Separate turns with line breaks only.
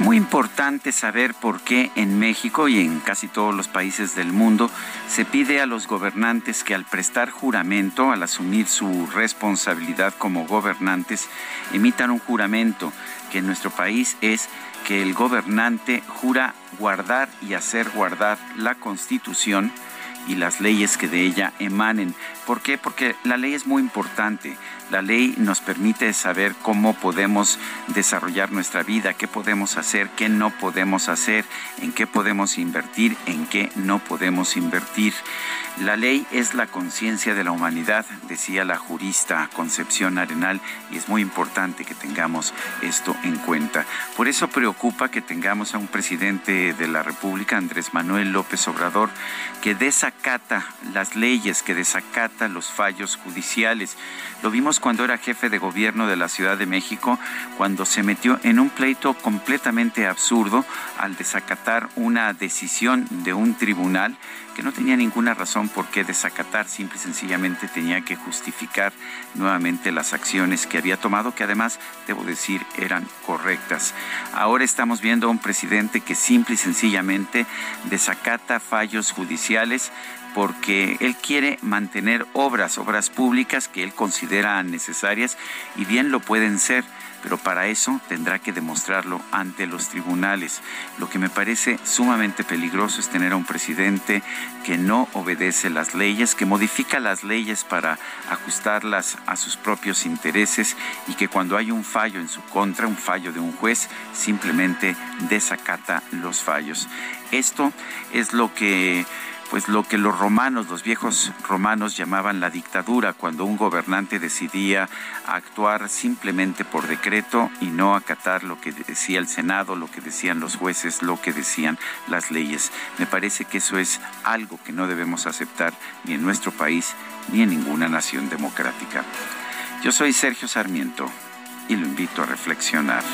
Muy importante saber por qué en México y en casi todos los países del mundo se pide a los gobernantes que al prestar juramento, al asumir su responsabilidad como gobernantes, emitan un juramento que en nuestro país es que el gobernante jura guardar y hacer guardar la Constitución y las leyes que de ella emanen. ¿Por qué? Porque la ley es muy importante. La ley nos permite saber cómo podemos desarrollar nuestra vida, qué podemos hacer, qué no podemos hacer, en qué podemos invertir, en qué no podemos invertir. La ley es la conciencia de la humanidad, decía la jurista Concepción Arenal, y es muy importante que tengamos esto en cuenta. Por eso preocupa que tengamos a un presidente de la República, Andrés Manuel López Obrador, que desacata las leyes, que desacata los fallos judiciales. Lo vimos cuando era jefe de gobierno de la Ciudad de México, cuando se metió en un pleito completamente absurdo al desacatar una decisión de un tribunal que no tenía ninguna razón por qué desacatar, simple y sencillamente tenía que justificar nuevamente las acciones que había tomado, que además, debo decir, eran correctas. Ahora estamos viendo a un presidente que simple y sencillamente desacata fallos judiciales porque él quiere mantener obras, obras públicas que él considera necesarias y bien lo pueden ser pero para eso tendrá que demostrarlo ante los tribunales. Lo que me parece sumamente peligroso es tener a un presidente que no obedece las leyes, que modifica las leyes para ajustarlas a sus propios intereses y que cuando hay un fallo en su contra, un fallo de un juez, simplemente desacata los fallos. Esto es lo que pues lo que los romanos, los viejos romanos llamaban la dictadura, cuando un gobernante decidía actuar simplemente por decreto y no acatar lo que decía el Senado, lo que decían los jueces, lo que decían las leyes. Me parece que eso es algo que no debemos aceptar ni en nuestro país ni en ninguna nación democrática. Yo soy Sergio Sarmiento y lo invito a reflexionar.